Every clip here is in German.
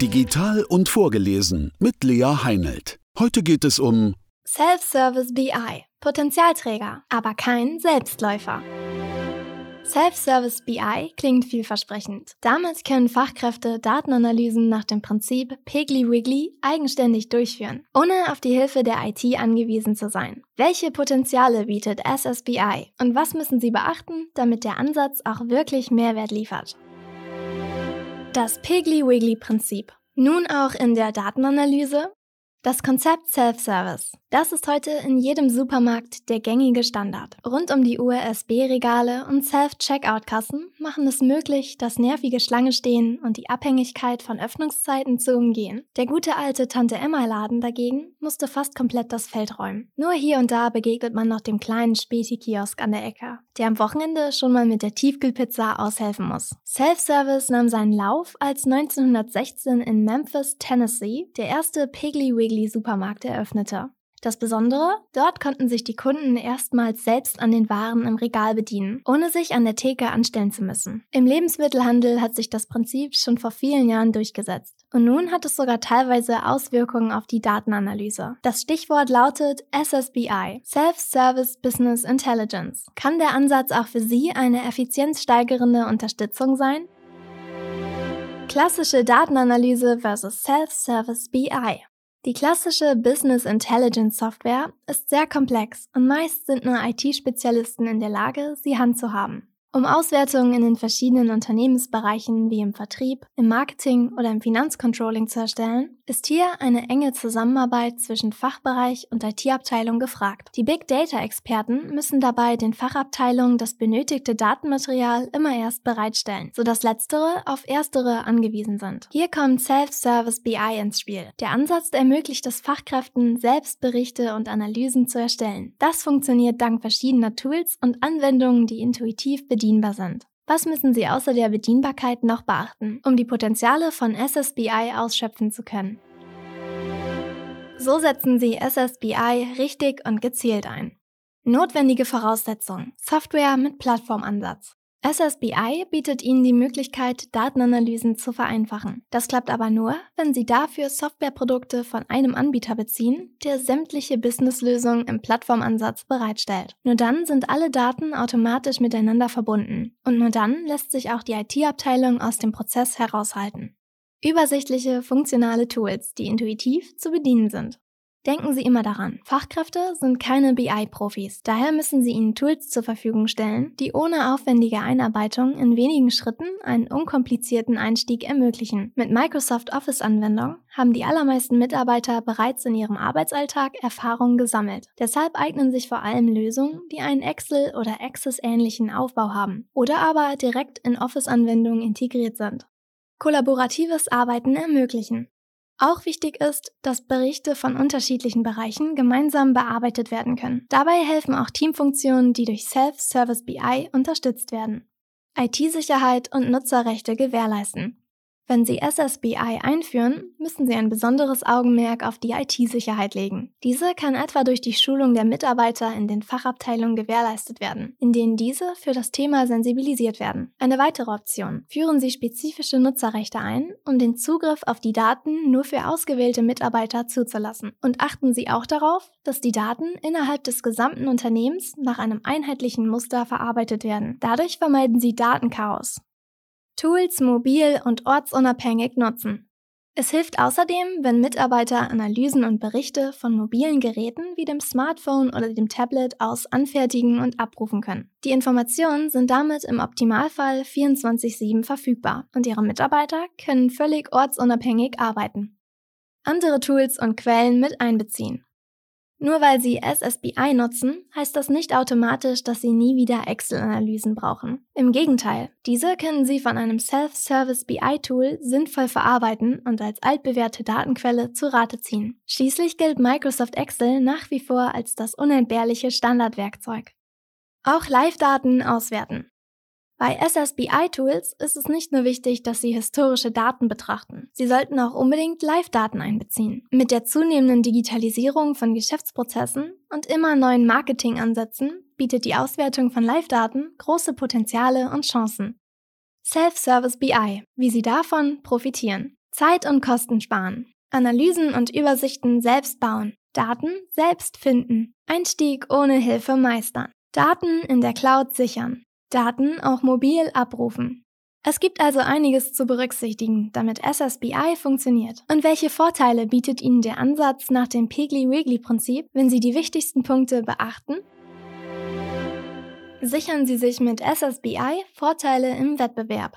Digital und vorgelesen mit Lea Heinelt. Heute geht es um Self-Service BI. Potenzialträger, aber kein Selbstläufer. Self-Service BI klingt vielversprechend. Damit können Fachkräfte Datenanalysen nach dem Prinzip Piggly Wiggly eigenständig durchführen, ohne auf die Hilfe der IT angewiesen zu sein. Welche Potenziale bietet SSBI und was müssen Sie beachten, damit der Ansatz auch wirklich Mehrwert liefert? Das Piggly Wiggly Prinzip. Nun auch in der Datenanalyse das Konzept Self-Service. Das ist heute in jedem Supermarkt der gängige Standard. Rund um die USB-Regale und Self-Checkout-Kassen machen es möglich, das nervige Schlange-Stehen und die Abhängigkeit von Öffnungszeiten zu umgehen. Der gute alte Tante-Emma-Laden dagegen musste fast komplett das Feld räumen. Nur hier und da begegnet man noch dem kleinen Späti-Kiosk an der Ecke, der am Wochenende schon mal mit der Tiefkühlpizza aushelfen muss. Self-Service nahm seinen Lauf, als 1916 in Memphis, Tennessee, der erste Piggly Wiggly Supermarkt eröffnete. Das Besondere, dort konnten sich die Kunden erstmals selbst an den Waren im Regal bedienen, ohne sich an der Theke anstellen zu müssen. Im Lebensmittelhandel hat sich das Prinzip schon vor vielen Jahren durchgesetzt. Und nun hat es sogar teilweise Auswirkungen auf die Datenanalyse. Das Stichwort lautet SSBI, Self-Service Business Intelligence. Kann der Ansatz auch für Sie eine effizienzsteigernde Unterstützung sein? Klassische Datenanalyse versus Self-Service BI. Die klassische Business Intelligence Software ist sehr komplex und meist sind nur IT-Spezialisten in der Lage, sie handzuhaben. Um Auswertungen in den verschiedenen Unternehmensbereichen wie im Vertrieb, im Marketing oder im Finanzcontrolling zu erstellen, ist hier eine enge Zusammenarbeit zwischen Fachbereich und IT-Abteilung gefragt. Die Big Data-Experten müssen dabei den Fachabteilungen das benötigte Datenmaterial immer erst bereitstellen, sodass letztere auf erstere angewiesen sind. Hier kommt Self-Service BI ins Spiel. Der Ansatz ermöglicht es Fachkräften, selbst Berichte und Analysen zu erstellen. Das funktioniert dank verschiedener Tools und Anwendungen, die intuitiv bedienbar sind. Was müssen Sie außer der Bedienbarkeit noch beachten, um die Potenziale von SSBI ausschöpfen zu können? So setzen Sie SSBI richtig und gezielt ein. Notwendige Voraussetzungen. Software mit Plattformansatz. SSBI bietet Ihnen die Möglichkeit, Datenanalysen zu vereinfachen. Das klappt aber nur, wenn Sie dafür Softwareprodukte von einem Anbieter beziehen, der sämtliche Businesslösungen im Plattformansatz bereitstellt. Nur dann sind alle Daten automatisch miteinander verbunden und nur dann lässt sich auch die IT-Abteilung aus dem Prozess heraushalten. Übersichtliche, funktionale Tools, die intuitiv zu bedienen sind. Denken Sie immer daran, Fachkräfte sind keine BI-Profis, daher müssen Sie ihnen Tools zur Verfügung stellen, die ohne aufwendige Einarbeitung in wenigen Schritten einen unkomplizierten Einstieg ermöglichen. Mit Microsoft Office-Anwendung haben die allermeisten Mitarbeiter bereits in ihrem Arbeitsalltag Erfahrungen gesammelt. Deshalb eignen sich vor allem Lösungen, die einen Excel- oder Access-ähnlichen Aufbau haben oder aber direkt in Office-Anwendungen integriert sind. Kollaboratives Arbeiten ermöglichen. Auch wichtig ist, dass Berichte von unterschiedlichen Bereichen gemeinsam bearbeitet werden können. Dabei helfen auch Teamfunktionen, die durch Self-Service BI unterstützt werden. IT-Sicherheit und Nutzerrechte gewährleisten. Wenn Sie SSBI einführen, müssen Sie ein besonderes Augenmerk auf die IT-Sicherheit legen. Diese kann etwa durch die Schulung der Mitarbeiter in den Fachabteilungen gewährleistet werden, in denen diese für das Thema sensibilisiert werden. Eine weitere Option. Führen Sie spezifische Nutzerrechte ein, um den Zugriff auf die Daten nur für ausgewählte Mitarbeiter zuzulassen. Und achten Sie auch darauf, dass die Daten innerhalb des gesamten Unternehmens nach einem einheitlichen Muster verarbeitet werden. Dadurch vermeiden Sie Datenchaos. Tools mobil und ortsunabhängig nutzen. Es hilft außerdem, wenn Mitarbeiter Analysen und Berichte von mobilen Geräten wie dem Smartphone oder dem Tablet aus anfertigen und abrufen können. Die Informationen sind damit im Optimalfall 24/7 verfügbar und ihre Mitarbeiter können völlig ortsunabhängig arbeiten. Andere Tools und Quellen mit einbeziehen. Nur weil Sie SSBI nutzen, heißt das nicht automatisch, dass Sie nie wieder Excel-Analysen brauchen. Im Gegenteil, diese können Sie von einem Self-Service BI-Tool sinnvoll verarbeiten und als altbewährte Datenquelle zu Rate ziehen. Schließlich gilt Microsoft Excel nach wie vor als das unentbehrliche Standardwerkzeug. Auch Live-Daten auswerten. Bei SSBI-Tools ist es nicht nur wichtig, dass Sie historische Daten betrachten. Sie sollten auch unbedingt Live-Daten einbeziehen. Mit der zunehmenden Digitalisierung von Geschäftsprozessen und immer neuen Marketingansätzen bietet die Auswertung von Live-Daten große Potenziale und Chancen. Self-Service BI, wie Sie davon profitieren. Zeit und Kosten sparen. Analysen und Übersichten selbst bauen. Daten selbst finden. Einstieg ohne Hilfe meistern. Daten in der Cloud sichern. Daten auch mobil abrufen. Es gibt also einiges zu berücksichtigen, damit SSBI funktioniert. Und welche Vorteile bietet Ihnen der Ansatz nach dem Piggly-Wiggly-Prinzip, wenn Sie die wichtigsten Punkte beachten? Sichern Sie sich mit SSBI Vorteile im Wettbewerb.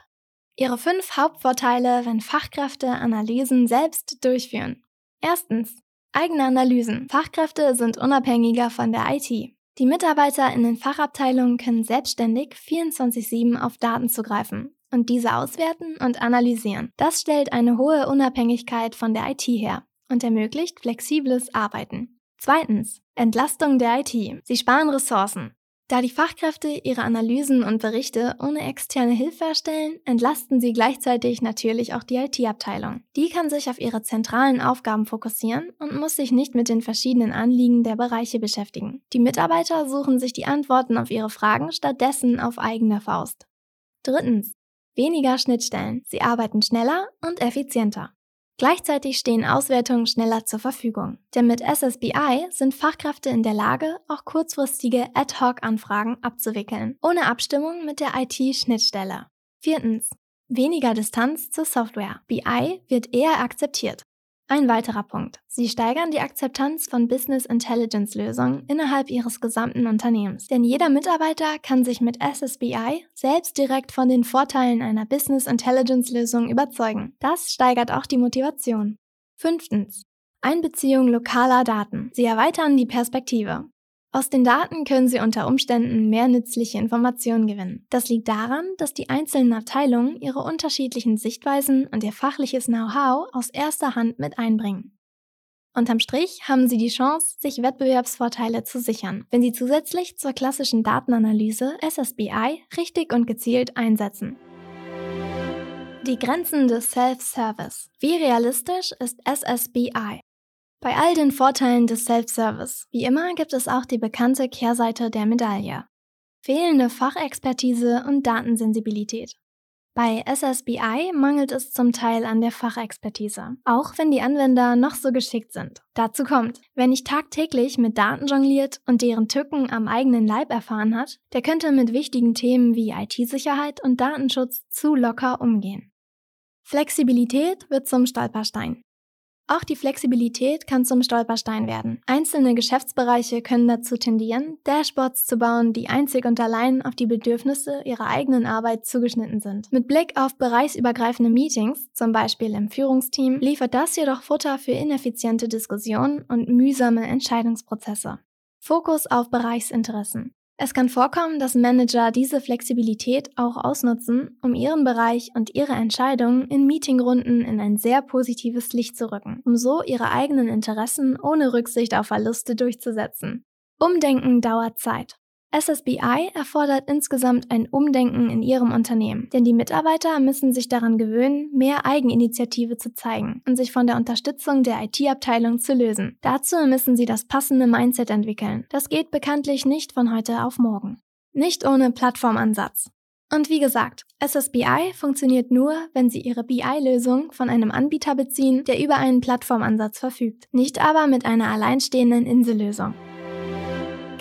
Ihre fünf Hauptvorteile, wenn Fachkräfte Analysen selbst durchführen. Erstens. Eigene Analysen. Fachkräfte sind unabhängiger von der IT. Die Mitarbeiter in den Fachabteilungen können selbstständig 24-7 auf Daten zugreifen und diese auswerten und analysieren. Das stellt eine hohe Unabhängigkeit von der IT her und ermöglicht flexibles Arbeiten. Zweitens. Entlastung der IT. Sie sparen Ressourcen. Da die Fachkräfte ihre Analysen und Berichte ohne externe Hilfe erstellen, entlasten sie gleichzeitig natürlich auch die IT-Abteilung. Die kann sich auf ihre zentralen Aufgaben fokussieren und muss sich nicht mit den verschiedenen Anliegen der Bereiche beschäftigen. Die Mitarbeiter suchen sich die Antworten auf ihre Fragen stattdessen auf eigene Faust. Drittens. Weniger Schnittstellen. Sie arbeiten schneller und effizienter. Gleichzeitig stehen Auswertungen schneller zur Verfügung. Denn mit SSBI sind Fachkräfte in der Lage, auch kurzfristige Ad-Hoc-Anfragen abzuwickeln, ohne Abstimmung mit der IT-Schnittstelle. Viertens. Weniger Distanz zur Software. BI wird eher akzeptiert. Ein weiterer Punkt. Sie steigern die Akzeptanz von Business Intelligence Lösungen innerhalb ihres gesamten Unternehmens. Denn jeder Mitarbeiter kann sich mit SSBI selbst direkt von den Vorteilen einer Business Intelligence Lösung überzeugen. Das steigert auch die Motivation. Fünftens. Einbeziehung lokaler Daten. Sie erweitern die Perspektive. Aus den Daten können Sie unter Umständen mehr nützliche Informationen gewinnen. Das liegt daran, dass die einzelnen Abteilungen ihre unterschiedlichen Sichtweisen und ihr fachliches Know-how aus erster Hand mit einbringen. Unterm Strich haben Sie die Chance, sich Wettbewerbsvorteile zu sichern, wenn Sie zusätzlich zur klassischen Datenanalyse SSBI richtig und gezielt einsetzen. Die Grenzen des Self-Service. Wie realistisch ist SSBI? Bei all den Vorteilen des Self-Service, wie immer, gibt es auch die bekannte Kehrseite der Medaille. Fehlende Fachexpertise und Datensensibilität. Bei SSBI mangelt es zum Teil an der Fachexpertise, auch wenn die Anwender noch so geschickt sind. Dazu kommt, wer nicht tagtäglich mit Daten jongliert und deren Tücken am eigenen Leib erfahren hat, der könnte mit wichtigen Themen wie IT-Sicherheit und Datenschutz zu locker umgehen. Flexibilität wird zum Stolperstein. Auch die Flexibilität kann zum Stolperstein werden. Einzelne Geschäftsbereiche können dazu tendieren, Dashboards zu bauen, die einzig und allein auf die Bedürfnisse ihrer eigenen Arbeit zugeschnitten sind. Mit Blick auf bereichsübergreifende Meetings, zum Beispiel im Führungsteam, liefert das jedoch Futter für ineffiziente Diskussionen und mühsame Entscheidungsprozesse. Fokus auf Bereichsinteressen. Es kann vorkommen, dass Manager diese Flexibilität auch ausnutzen, um ihren Bereich und ihre Entscheidungen in Meetingrunden in ein sehr positives Licht zu rücken, um so ihre eigenen Interessen ohne Rücksicht auf Verluste durchzusetzen. Umdenken dauert Zeit. SSBI erfordert insgesamt ein Umdenken in ihrem Unternehmen, denn die Mitarbeiter müssen sich daran gewöhnen, mehr Eigeninitiative zu zeigen und sich von der Unterstützung der IT-Abteilung zu lösen. Dazu müssen sie das passende Mindset entwickeln. Das geht bekanntlich nicht von heute auf morgen. Nicht ohne Plattformansatz. Und wie gesagt, SSBI funktioniert nur, wenn Sie Ihre BI-Lösung von einem Anbieter beziehen, der über einen Plattformansatz verfügt, nicht aber mit einer alleinstehenden Insellösung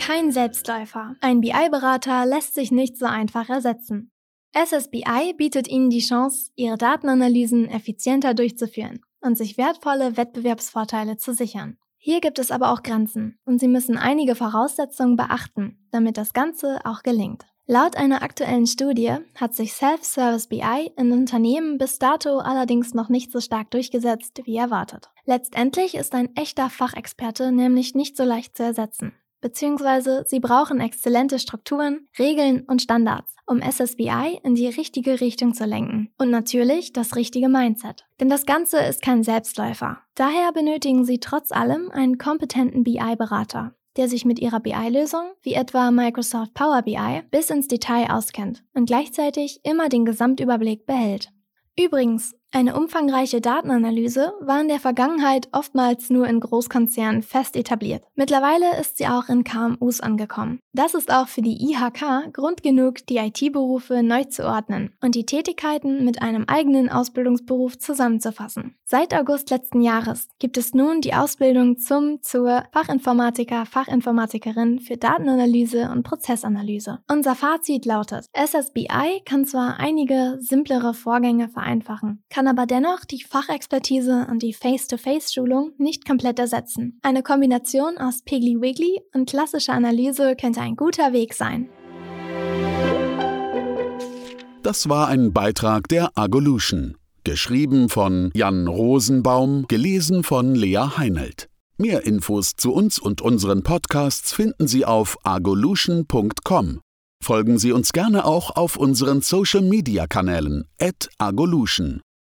kein Selbstläufer. Ein BI-Berater lässt sich nicht so einfach ersetzen. SSBI bietet Ihnen die Chance, Ihre Datenanalysen effizienter durchzuführen und sich wertvolle Wettbewerbsvorteile zu sichern. Hier gibt es aber auch Grenzen und Sie müssen einige Voraussetzungen beachten, damit das Ganze auch gelingt. Laut einer aktuellen Studie hat sich Self-Service BI in Unternehmen bis dato allerdings noch nicht so stark durchgesetzt wie erwartet. Letztendlich ist ein echter Fachexperte nämlich nicht so leicht zu ersetzen beziehungsweise sie brauchen exzellente Strukturen, Regeln und Standards, um SSBI in die richtige Richtung zu lenken. Und natürlich das richtige Mindset. Denn das Ganze ist kein Selbstläufer. Daher benötigen sie trotz allem einen kompetenten BI-Berater, der sich mit ihrer BI-Lösung, wie etwa Microsoft Power BI, bis ins Detail auskennt und gleichzeitig immer den Gesamtüberblick behält. Übrigens, Eine umfangreiche Datenanalyse war in der Vergangenheit oftmals nur in Großkonzernen fest etabliert. Mittlerweile ist sie auch in KMUs angekommen. Das ist auch für die IHK Grund genug, die IT-Berufe neu zu ordnen und die Tätigkeiten mit einem eigenen Ausbildungsberuf zusammenzufassen. Seit August letzten Jahres gibt es nun die Ausbildung zum zur Fachinformatiker, Fachinformatikerin für Datenanalyse und Prozessanalyse. Unser Fazit lautet, SSBI kann zwar einige simplere Vorgänge vereinfachen, kann aber dennoch die Fachexpertise und die Face-to-Face-Schulung nicht komplett ersetzen. Eine Kombination aus Piggly Wiggly und klassischer Analyse könnte ein guter Weg sein. Das war ein Beitrag der Agolution. Geschrieben von Jan Rosenbaum, gelesen von Lea Heinelt. Mehr Infos zu uns und unseren Podcasts finden Sie auf agolution.com. Folgen Sie uns gerne auch auf unseren Social Media Kanälen agolution.